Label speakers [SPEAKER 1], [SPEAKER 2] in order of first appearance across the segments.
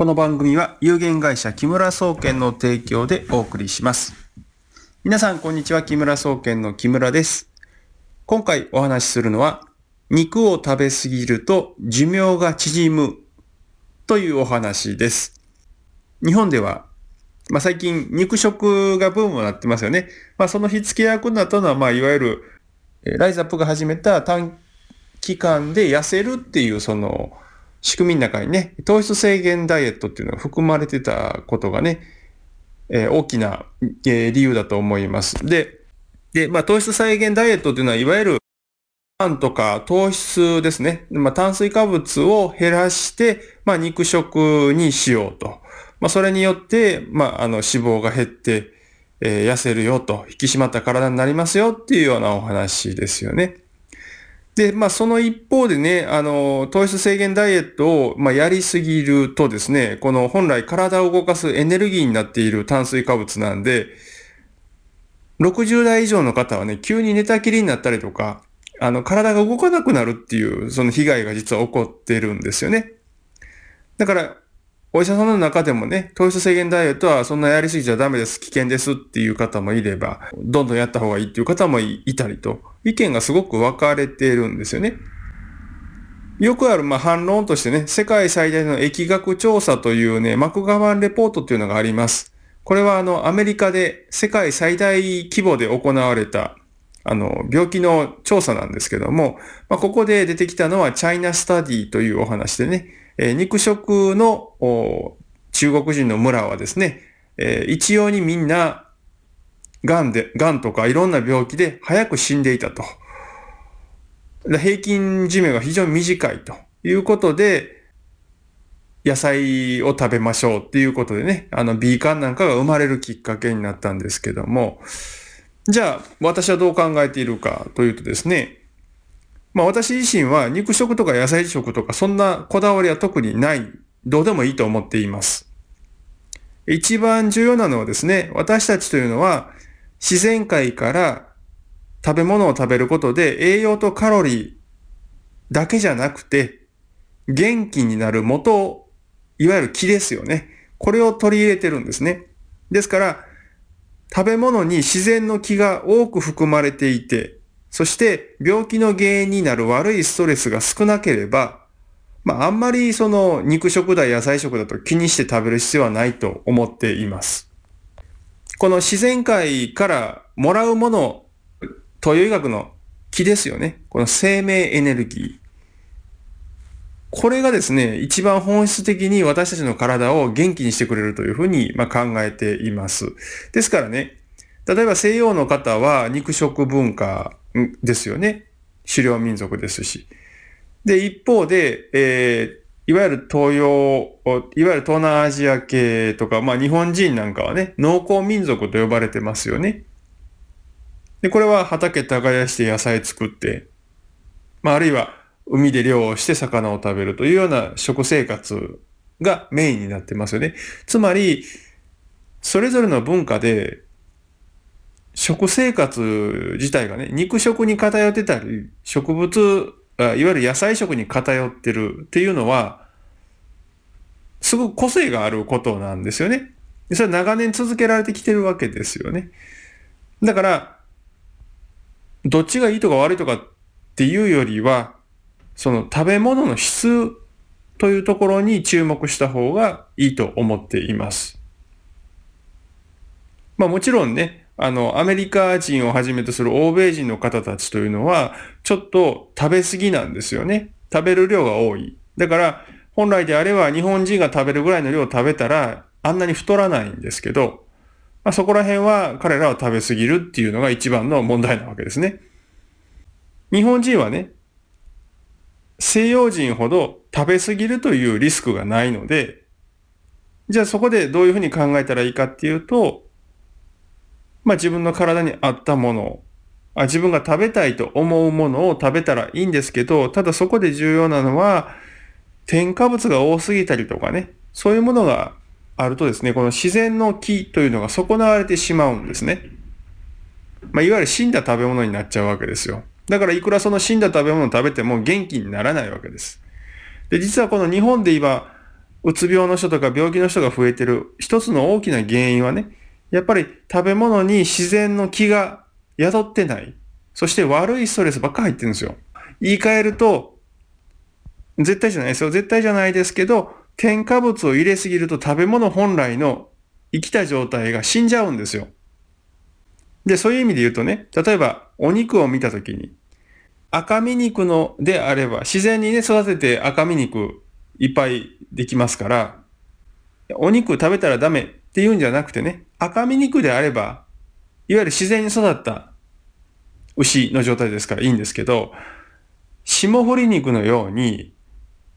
[SPEAKER 1] この番組は有限会社木村総研の提供でお送りします。皆さんこんにちは。木村総研の木村です。今回お話しするのは、肉を食べ過ぎると寿命が縮むというお話です。日本では、まあ、最近肉食がブームになってますよね。まあ、その火付け役になったのは、まあ、いわゆるライズアップが始めた短期間で痩せるっていうその仕組みの中にね、糖質制限ダイエットっていうのが含まれてたことがね、えー大きな、えー理由だと思います。で、で、まあ糖質制限ダイエットっていうのは、いわゆるパンとか糖質ですね。まあ炭水化物を減らして、まあ肉食にしようと。まあそれによって、まああの脂肪が減って、えー痩せるよと、引き締まった体になりますよっていうようなお話ですよね。で、まあその一方でね、あの、糖質制限ダイエットを、まあ、やりすぎるとですね、この本来体を動かすエネルギーになっている炭水化物なんで、60代以上の方はね、急に寝たきりになったりとか、あの、体が動かなくなるっていう、その被害が実は起こってるんですよね。だから、お医者さんの中でもね、糖質制限ダイエットはそんなやりすぎちゃダメです、危険ですっていう方もいれば、どんどんやった方がいいっていう方もいたりと、意見がすごく分かれているんですよね。よくある、まあ、反論としてね、世界最大の疫学調査というね、マクガバンレポートっていうのがあります。これはあの、アメリカで世界最大規模で行われた、あの、病気の調査なんですけども、まあ、ここで出てきたのはチャイナスタディというお話でね、えー肉食の中国人の村はですね、えー一様にみんな、癌で、癌とかいろんな病気で早く死んでいたと。平均寿命が非常に短いということで、野菜を食べましょうっていうことでね、あの、ビーカンなんかが生まれるきっかけになったんですけども、じゃあ、私はどう考えているかというとですね、まあ私自身は肉食とか野菜食とかそんなこだわりは特にない、どうでもいいと思っています。一番重要なのはですね、私たちというのは自然界から食べ物を食べることで栄養とカロリーだけじゃなくて元気になる元、いわゆる気ですよね。これを取り入れてるんですね。ですから、食べ物に自然の気が多く含まれていて、そして病気の原因になる悪いストレスが少なければ、まああんまりその肉食だ野菜食だと気にして食べる必要はないと思っています。この自然界からもらうもの、東洋医学の気ですよね。この生命エネルギー。これがですね、一番本質的に私たちの体を元気にしてくれるというふうにまあ考えています。ですからね、例えば西洋の方は肉食文化ですよね。狩猟民族ですし。で、一方で、えーいわゆる東洋、いわゆる東南アジア系とか、まあ日本人なんかはね、農耕民族と呼ばれてますよね。で、これは畑耕して野菜作って、まああるいは海で漁をして魚を食べるというような食生活がメインになってますよね。つまり、それぞれの文化で食生活自体がね、肉食に偏ってたり、植物、いわゆる野菜食に偏ってるっていうのは、すごく個性があることなんですよね。それは長年続けられてきてるわけですよね。だから、どっちがいいとか悪いとかっていうよりは、その食べ物の質というところに注目した方がいいと思っています。まあもちろんね、あの、アメリカ人をはじめとする欧米人の方たちというのは、ちょっと食べ過ぎなんですよね。食べる量が多い。だから、本来であれば日本人が食べるぐらいの量を食べたら、あんなに太らないんですけど、まあ、そこら辺は彼らは食べ過ぎるっていうのが一番の問題なわけですね。日本人はね、西洋人ほど食べ過ぎるというリスクがないので、じゃあそこでどういうふうに考えたらいいかっていうと、まあ自分の体に合ったものあ、自分が食べたいと思うものを食べたらいいんですけど、ただそこで重要なのは、添加物が多すぎたりとかね、そういうものがあるとですね、この自然の木というのが損なわれてしまうんですね。まあ、いわゆる死んだ食べ物になっちゃうわけですよ。だからいくらその死んだ食べ物を食べても元気にならないわけです。で、実はこの日本で今、うつ病の人とか病気の人が増えてる一つの大きな原因はね、やっぱり食べ物に自然の気が宿ってない。そして悪いストレスばっか入ってるんですよ。言い換えると、絶対じゃないですよ。絶対じゃないですけど、添加物を入れすぎると食べ物本来の生きた状態が死んじゃうんですよ。で、そういう意味で言うとね、例えばお肉を見たときに、赤身肉のであれば、自然にね、育てて赤身肉いっぱいできますから、お肉食べたらダメって言うんじゃなくてね、赤身肉であれば、いわゆる自然に育った牛の状態ですからいいんですけど、霜降り肉のように、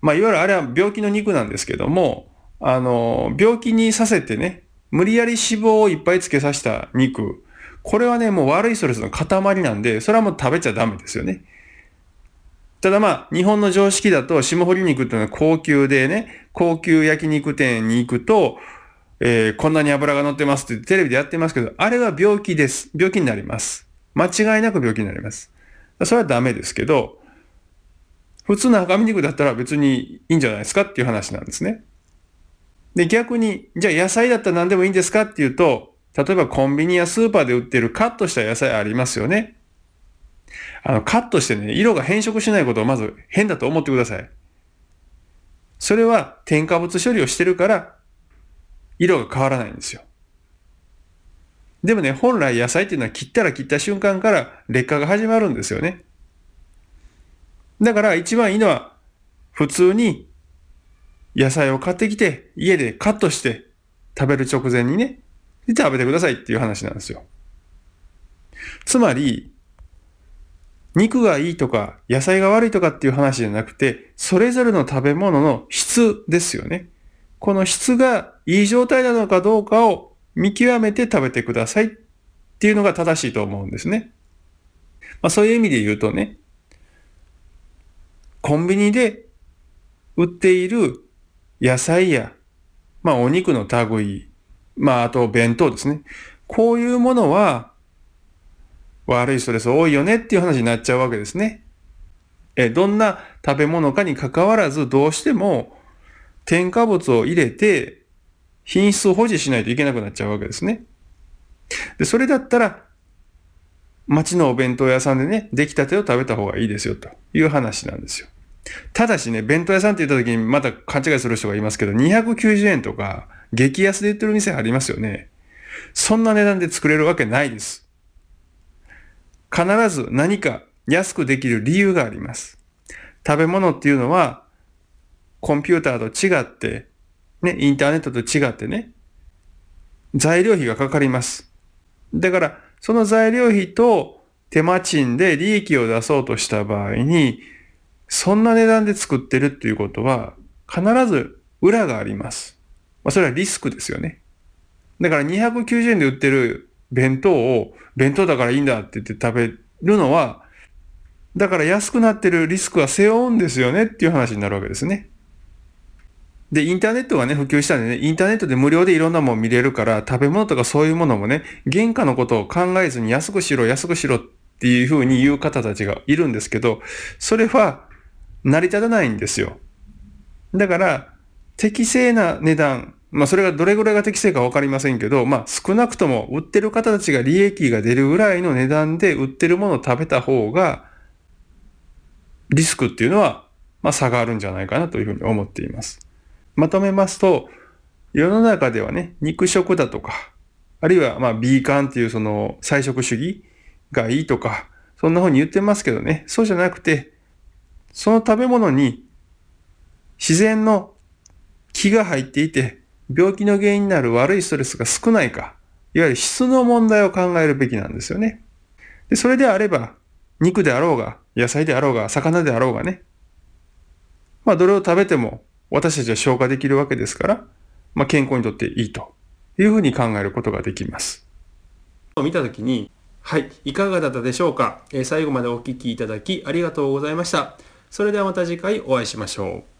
[SPEAKER 1] まあ、いわゆるあれは病気の肉なんですけども、あの、病気にさせてね、無理やり脂肪をいっぱいつけさせた肉、これはね、もう悪いストレスの塊なんで、それはもう食べちゃダメですよね。ただまあ、日本の常識だと、霜降り肉っていうのは高級でね、高級焼肉店に行くと、えー、こんなに油が乗ってますってテレビでやってますけど、あれは病気です。病気になります。間違いなく病気になります。それはダメですけど、普通の赤身肉だったら別にいいんじゃないですかっていう話なんですね。で、逆に、じゃあ野菜だったら何でもいいんですかっていうと、例えばコンビニやスーパーで売ってるカットした野菜ありますよね。あの、カットしてね、色が変色しないことをまず変だと思ってください。それは添加物処理をしてるから、色が変わらないんですよ。でもね、本来野菜っていうのは切ったら切った瞬間から劣化が始まるんですよね。だから一番いいのは、普通に野菜を買ってきて、家でカットして食べる直前にね、で食べてくださいっていう話なんですよ。つまり、肉がいいとか野菜が悪いとかっていう話じゃなくて、それぞれの食べ物の質ですよね。この質がいい状態なのかどうかを見極めて食べてくださいっていうのが正しいと思うんですね。まあそういう意味で言うとね、コンビニで売っている野菜や、まあお肉の類、まああと弁当ですね。こういうものは悪いストレス多いよねっていう話になっちゃうわけですね。え、どんな食べ物かに関わらずどうしても添加物を入れて品質を保持しないといけなくなっちゃうわけですね。で、それだったら街のお弁当屋さんでね、出来たてを食べた方がいいですよという話なんですよ。ただしね、弁当屋さんって言った時にまた勘違いする人がいますけど、290円とか激安で売ってる店ありますよね。そんな値段で作れるわけないです。必ず何か安くできる理由があります。食べ物っていうのは、コンピューターと違って、ね、インターネットと違ってね、材料費がかかります。だから、その材料費と手間賃で利益を出そうとした場合に、そんな値段で作ってるっていうことは、必ず裏があります。まあ、それはリスクですよね。だから290円で売ってる弁当を、弁当だからいいんだって言って食べるのは、だから安くなってるリスクは背負うんですよねっていう話になるわけですね。で、インターネットがね、普及したんでね、インターネットで無料でいろんなもの見れるから、食べ物とかそういうものもね、原価のことを考えずに安くしろ、安くしろっていうふうに言う方たちがいるんですけど、それは成り立たないんですよ。だから、適正な値段、まあそれがどれぐらいが適正かわかりませんけど、まあ少なくとも売ってる方たちが利益が出るぐらいの値段で売ってるものを食べた方が、リスクっていうのは、まあ差があるんじゃないかなというふうに思っています。まとめますと、世の中ではね、肉食だとか、あるいはまあビーカンっていうその菜食主義がいいとか、そんな風に言ってますけどね、そうじゃなくて、その食べ物に自然の気が入っていて、病気の原因になる悪いストレスが少ないか、いわゆる質の問題を考えるべきなんですよね。で、それであれば、肉であろうが、野菜であろうが、魚であろうがね、まあ、どれを食べても私たちは消化できるわけですから、まあ、健康にとっていいというふうに考えることができます。見たときに、はい、いかがだったでしょうか、えー、最後までお聞きいただきありがとうございました。それではまた次回お会いしましょう。